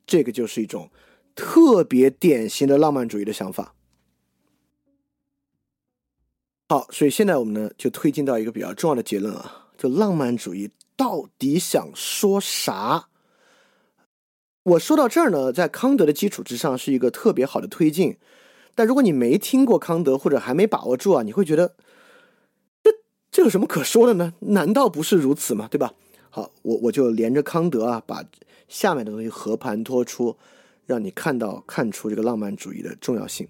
这个就是一种特别典型的浪漫主义的想法。好，所以现在我们呢就推进到一个比较重要的结论啊，就浪漫主义到底想说啥？我说到这儿呢，在康德的基础之上是一个特别好的推进，但如果你没听过康德或者还没把握住啊，你会觉得。这这有什么可说的呢？难道不是如此吗？对吧？好，我我就连着康德啊，把下面的东西和盘托出，让你看到看出这个浪漫主义的重要性。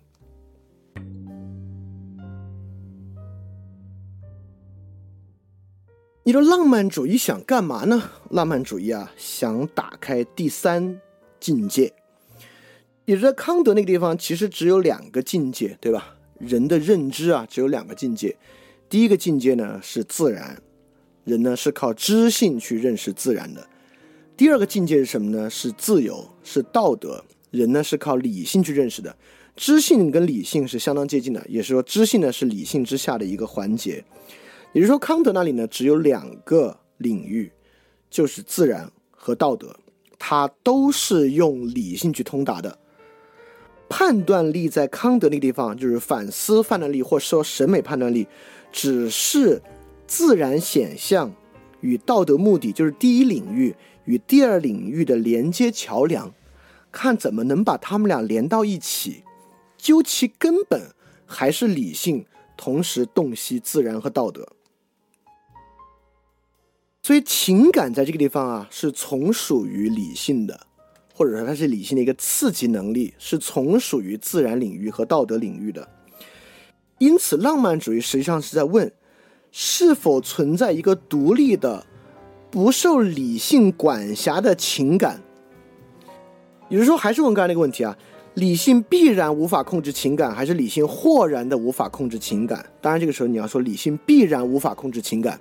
你说浪漫主义想干嘛呢？浪漫主义啊，想打开第三境界。也在康德那个地方，其实只有两个境界，对吧？人的认知啊，只有两个境界。第一个境界呢是自然，人呢是靠知性去认识自然的。第二个境界是什么呢？是自由，是道德，人呢是靠理性去认识的。知性跟理性是相当接近的，也是说知性呢是理性之下的一个环节。也就是说，康德那里呢只有两个领域，就是自然和道德，它都是用理性去通达的。判断力在康德那个地方就是反思判断力，或说审美判断力。只是自然显象与道德目的，就是第一领域与第二领域的连接桥梁，看怎么能把他们俩连到一起。究其根本，还是理性同时洞悉自然和道德。所以情感在这个地方啊，是从属于理性的，或者说它是理性的一个刺激能力，是从属于自然领域和道德领域的。因此，浪漫主义实际上是在问：是否存在一个独立的、不受理性管辖的情感？也就是说，还是问刚才那个问题啊：理性必然无法控制情感，还是理性豁然的无法控制情感？当然，这个时候你要说理性必然无法控制情感，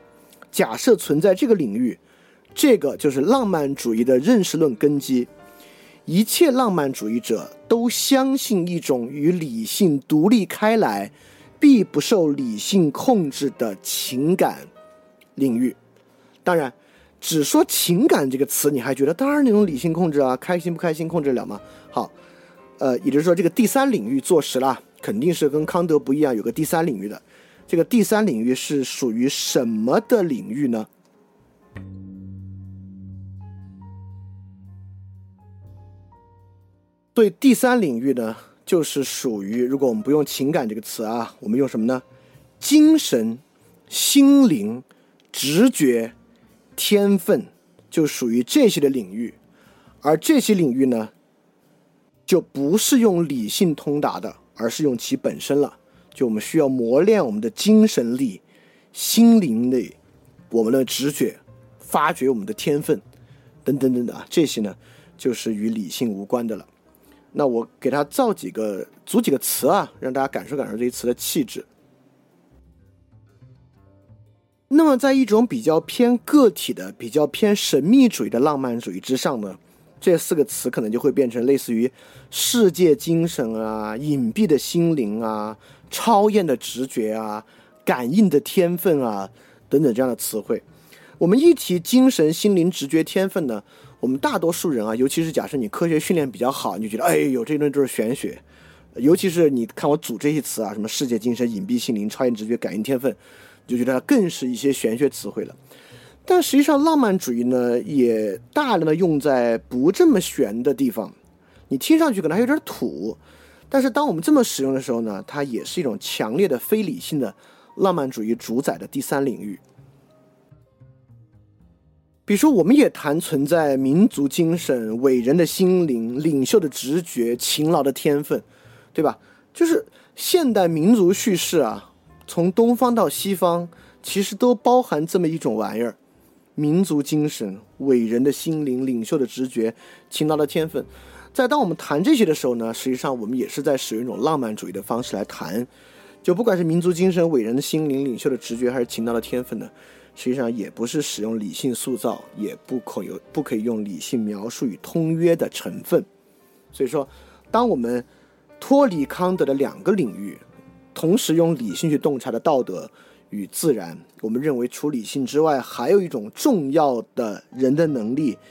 假设存在这个领域，这个就是浪漫主义的认识论根基。一切浪漫主义者都相信一种与理性独立开来。必不受理性控制的情感领域，当然，只说情感这个词，你还觉得当然那种理性控制啊，开心不开心控制了吗？好，呃，也就是说这个第三领域坐实了，肯定是跟康德不一样，有个第三领域的。这个第三领域是属于什么的领域呢？对，第三领域呢？就是属于，如果我们不用情感这个词啊，我们用什么呢？精神、心灵、直觉、天分，就属于这些的领域。而这些领域呢，就不是用理性通达的，而是用其本身了。就我们需要磨练我们的精神力、心灵力、我们的直觉、发掘我们的天分，等等等等啊，这些呢，就是与理性无关的了。那我给他造几个、组几个词啊，让大家感受感受这些词的气质。那么，在一种比较偏个体的、比较偏神秘主义的浪漫主义之上呢，这四个词可能就会变成类似于世界精神啊、隐蔽的心灵啊、超验的直觉啊、感应的天分啊等等这样的词汇。我们一提精神、心灵、直觉、天分呢？我们大多数人啊，尤其是假设你科学训练比较好，你就觉得哎呦，这东西都是玄学。尤其是你看我组这些词啊，什么世界精神、隐蔽心灵、超验直觉、感应天分，就觉得更是一些玄学词汇了。但实际上，浪漫主义呢，也大量的用在不这么玄的地方。你听上去可能还有点土，但是当我们这么使用的时候呢，它也是一种强烈的非理性的浪漫主义主宰的第三领域。比如说，我们也谈存在民族精神、伟人的心灵、领袖的直觉、勤劳的天分，对吧？就是现代民族叙事啊，从东方到西方，其实都包含这么一种玩意儿：民族精神、伟人的心灵、领袖的直觉、勤劳的天分。在当我们谈这些的时候呢，实际上我们也是在使用一种浪漫主义的方式来谈。就不管是民族精神、伟人的心灵、领袖的直觉，还是勤劳的天分呢？实际上也不是使用理性塑造，也不可有不可以用理性描述与通约的成分。所以说，当我们脱离康德的两个领域，同时用理性去洞察的道德与自然，我们认为除理性之外，还有一种重要的人的能力——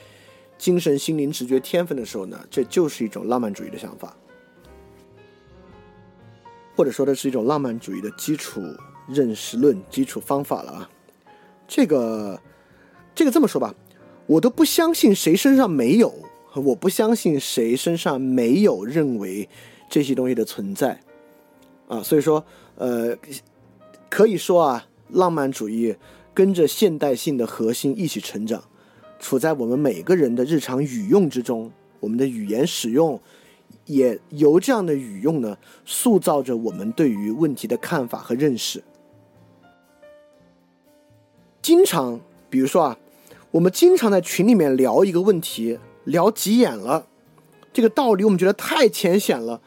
精神、心灵、直觉、天分的时候呢，这就是一种浪漫主义的想法，或者说的是一种浪漫主义的基础认识论、基础方法了啊。这个，这个这么说吧，我都不相信谁身上没有，我不相信谁身上没有认为这些东西的存在，啊，所以说，呃，可以说啊，浪漫主义跟着现代性的核心一起成长，处在我们每个人的日常语用之中，我们的语言使用也由这样的语用呢，塑造着我们对于问题的看法和认识。经常，比如说啊，我们经常在群里面聊一个问题，聊急眼了，这个道理我们觉得太浅显了，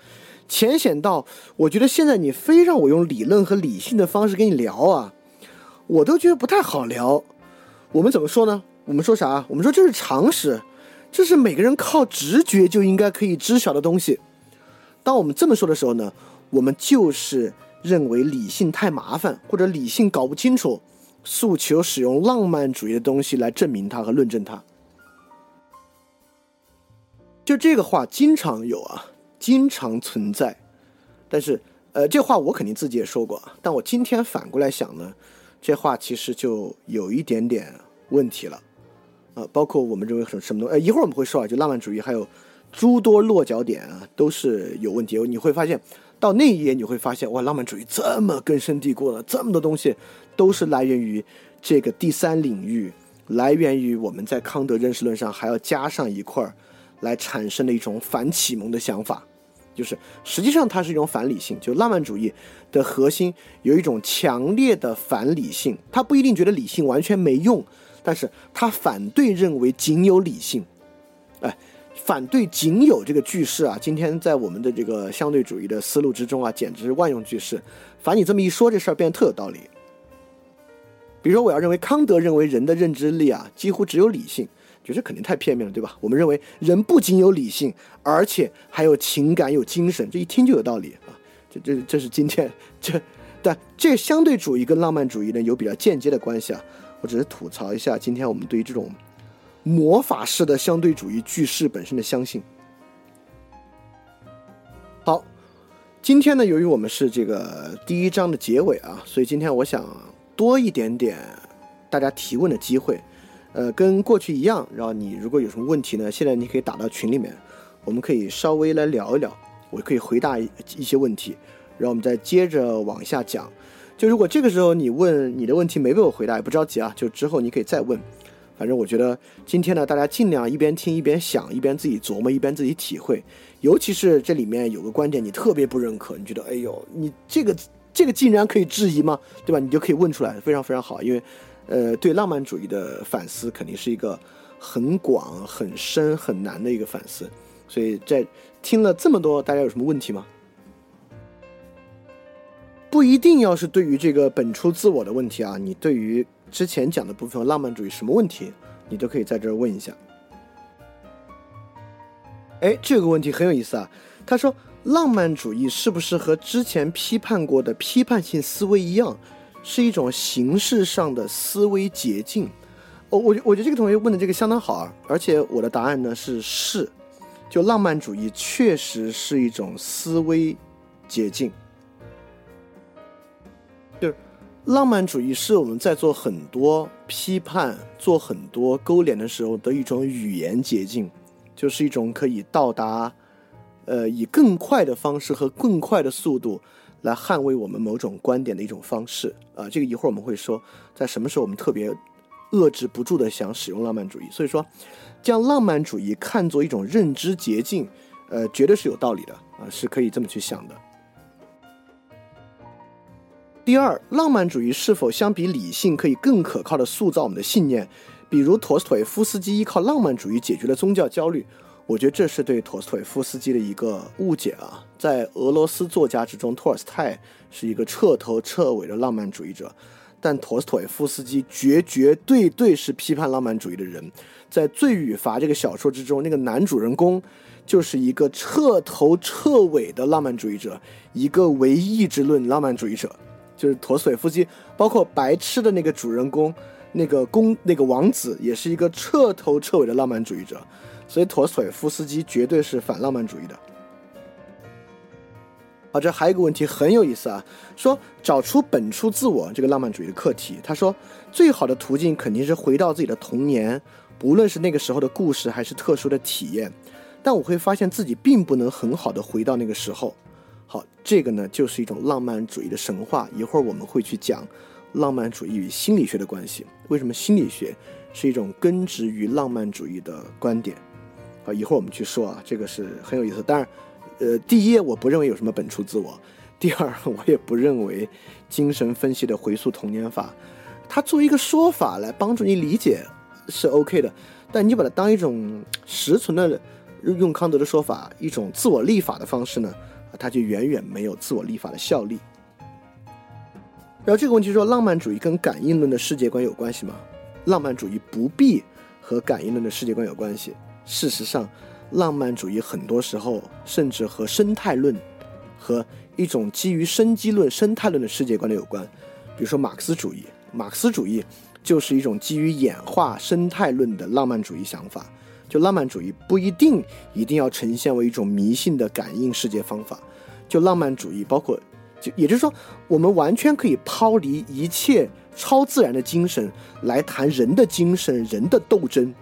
浅显到我觉得现在你非让我用理论和理性的方式跟你聊啊，我都觉得不太好聊。我们怎么说呢？我们说啥？我们说这是常识，这是每个人靠直觉就应该可以知晓的东西。当我们这么说的时候呢，我们就是认为理性太麻烦，或者理性搞不清楚。诉求使用浪漫主义的东西来证明它和论证它，就这个话经常有啊，经常存在。但是，呃，这话我肯定自己也说过，但我今天反过来想呢，这话其实就有一点点问题了，啊，包括我们认为什什么东西，呃，一会儿我们会说啊，就浪漫主义还有诸多落脚点啊，都是有问题。你会发现。到那一页你会发现，哇，浪漫主义这么根深蒂固了，这么多东西都是来源于这个第三领域，来源于我们在康德认识论上还要加上一块儿来产生的一种反启蒙的想法，就是实际上它是一种反理性，就浪漫主义的核心有一种强烈的反理性，他不一定觉得理性完全没用，但是他反对认为仅有理性，哎。反对仅有这个句式啊，今天在我们的这个相对主义的思路之中啊，简直是万用句式。反你这么一说，这事儿变得特有道理。比如说，我要认为康德认为人的认知力啊，几乎只有理性，觉得肯定太片面了，对吧？我们认为人不仅有理性，而且还有情感、有精神，这一听就有道理啊。这这这是今天这，但这相对主义跟浪漫主义呢有比较间接的关系啊。我只是吐槽一下，今天我们对于这种。魔法式的相对主义句式本身的相信。好，今天呢，由于我们是这个第一章的结尾啊，所以今天我想多一点点大家提问的机会。呃，跟过去一样，然后你如果有什么问题呢，现在你可以打到群里面，我们可以稍微来聊一聊。我可以回答一一些问题，然后我们再接着往下讲。就如果这个时候你问你的问题没被我回答，也不着急啊，就之后你可以再问。反正我觉得今天呢，大家尽量一边听一边想，一边自己琢磨，一边自己体会。尤其是这里面有个观点你特别不认可，你觉得哎呦，你这个这个竟然可以质疑吗？对吧？你就可以问出来，非常非常好。因为，呃，对浪漫主义的反思肯定是一个很广、很深、很难的一个反思。所以在听了这么多，大家有什么问题吗？不一定要是对于这个本初自我的问题啊，你对于之前讲的部分浪漫主义什么问题，你都可以在这儿问一下。哎，这个问题很有意思啊。他说，浪漫主义是不是和之前批判过的批判性思维一样，是一种形式上的思维捷径？哦，我我觉得这个同学问的这个相当好啊。而且我的答案呢是是，就浪漫主义确实是一种思维捷径。浪漫主义是我们在做很多批判、做很多勾连的时候的一种语言捷径。就是一种可以到达，呃，以更快的方式和更快的速度来捍卫我们某种观点的一种方式啊。这个一会儿我们会说，在什么时候我们特别遏制不住的想使用浪漫主义。所以说，将浪漫主义看作一种认知捷径，呃，绝对是有道理的啊，是可以这么去想的。第二，浪漫主义是否相比理性可以更可靠的塑造我们的信念？比如陀思妥耶夫斯基依靠浪漫主义解决了宗教焦虑，我觉得这是对陀思妥耶夫斯基的一个误解啊。在俄罗斯作家之中，托尔斯泰是一个彻头彻尾的浪漫主义者，但陀思妥耶夫斯基绝绝对对是批判浪漫主义的人。在《罪与罚》这个小说之中，那个男主人公就是一个彻头彻尾的浪漫主义者，一个唯意志论浪漫主义者，就是陀思妥耶夫斯基。包括白痴的那个主人公。那个公那个王子也是一个彻头彻尾的浪漫主义者，所以陀思妥耶夫斯基绝对是反浪漫主义的。好，这还有一个问题很有意思啊，说找出本初自我这个浪漫主义的课题。他说，最好的途径肯定是回到自己的童年，不论是那个时候的故事还是特殊的体验。但我会发现自己并不能很好的回到那个时候。好，这个呢就是一种浪漫主义的神话。一会儿我们会去讲。浪漫主义与心理学的关系，为什么心理学是一种根植于浪漫主义的观点？啊，一会儿我们去说啊，这个是很有意思。当然，呃，第一，我不认为有什么本初自我；第二，[laughs] 我也不认为精神分析的回溯童年法，它作为一个说法来帮助你理解是 OK 的。但你把它当一种实存的，用康德的说法，一种自我立法的方式呢，它就远远没有自我立法的效力。然后这个问题说，浪漫主义跟感应论的世界观有关系吗？浪漫主义不必和感应论的世界观有关系。事实上，浪漫主义很多时候甚至和生态论和一种基于生机论、生态论的世界观的有关。比如说马克思主义，马克思主义就是一种基于演化生态论的浪漫主义想法。就浪漫主义不一定一定要呈现为一种迷信的感应世界方法。就浪漫主义包括。就也就是说，我们完全可以抛离一切超自然的精神，来谈人的精神、人的斗争，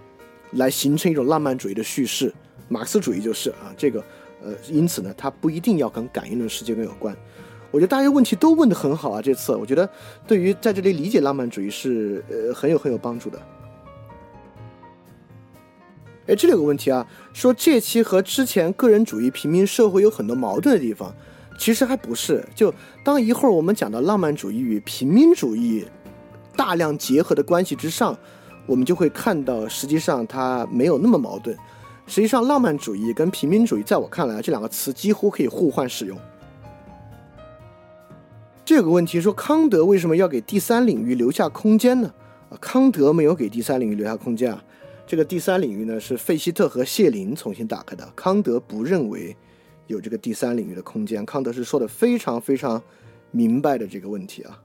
来形成一种浪漫主义的叙事。马克思主义就是啊，这个呃，因此呢，它不一定要跟感应论世界观有关。我觉得大家问题都问得很好啊，这次我觉得对于在这里理解浪漫主义是呃很有很有帮助的。哎，这里有个问题啊，说这期和之前个人主义平民社会有很多矛盾的地方。其实还不是，就当一会儿我们讲到浪漫主义与平民主义大量结合的关系之上，我们就会看到，实际上它没有那么矛盾。实际上，浪漫主义跟平民主义，在我看来，这两个词几乎可以互换使用。这个问题说，康德为什么要给第三领域留下空间呢？啊，康德没有给第三领域留下空间啊。这个第三领域呢，是费希特和谢林重新打开的。康德不认为。有这个第三领域的空间，康德是说的非常非常明白的这个问题啊。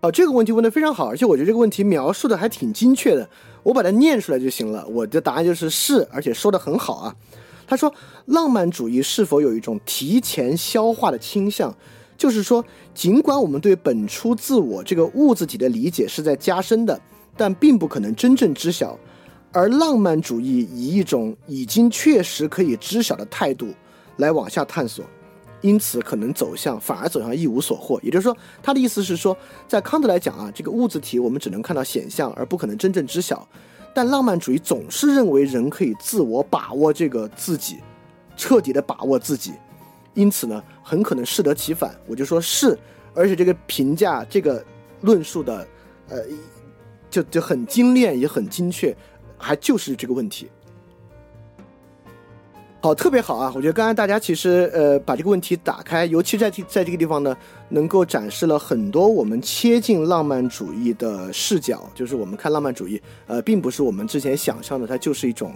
哦，这个问题问的非常好，而且我觉得这个问题描述的还挺精确的，我把它念出来就行了。我的答案就是是，而且说的很好啊。他说，浪漫主义是否有一种提前消化的倾向？就是说，尽管我们对本初自我这个物自体的理解是在加深的，但并不可能真正知晓。而浪漫主义以一种已经确实可以知晓的态度来往下探索，因此可能走向反而走向一无所获。也就是说，他的意思是说，在康德来讲啊，这个物质体我们只能看到显象，而不可能真正知晓。但浪漫主义总是认为人可以自我把握这个自己，彻底的把握自己，因此呢，很可能适得其反。我就说是，而且这个评价这个论述的，呃，就就很精炼，也很精确。还就是这个问题，好，特别好啊！我觉得刚才大家其实呃把这个问题打开，尤其在在这个地方呢，能够展示了很多我们切近浪漫主义的视角。就是我们看浪漫主义，呃，并不是我们之前想象的，它就是一种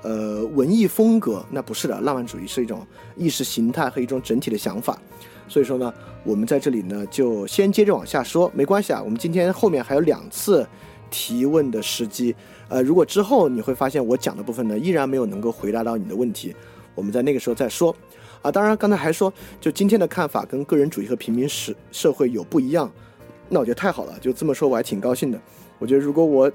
呃文艺风格。那不是的，浪漫主义是一种意识形态和一种整体的想法。所以说呢，我们在这里呢就先接着往下说，没关系啊。我们今天后面还有两次提问的时机。呃，如果之后你会发现我讲的部分呢，依然没有能够回答到你的问题，我们在那个时候再说。啊，当然刚才还说，就今天的看法跟个人主义和平民社社会有不一样，那我觉得太好了，就这么说我还挺高兴的。我觉得如果我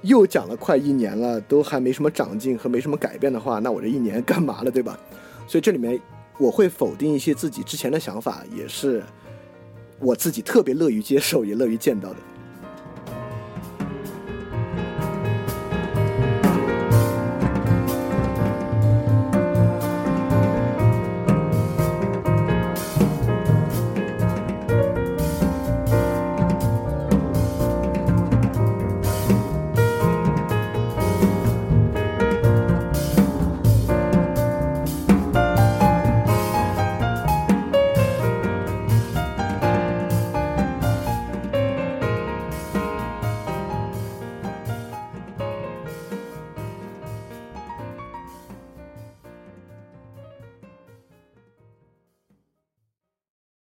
又讲了快一年了，都还没什么长进和没什么改变的话，那我这一年干嘛了，对吧？所以这里面我会否定一些自己之前的想法，也是我自己特别乐于接受也乐于见到的。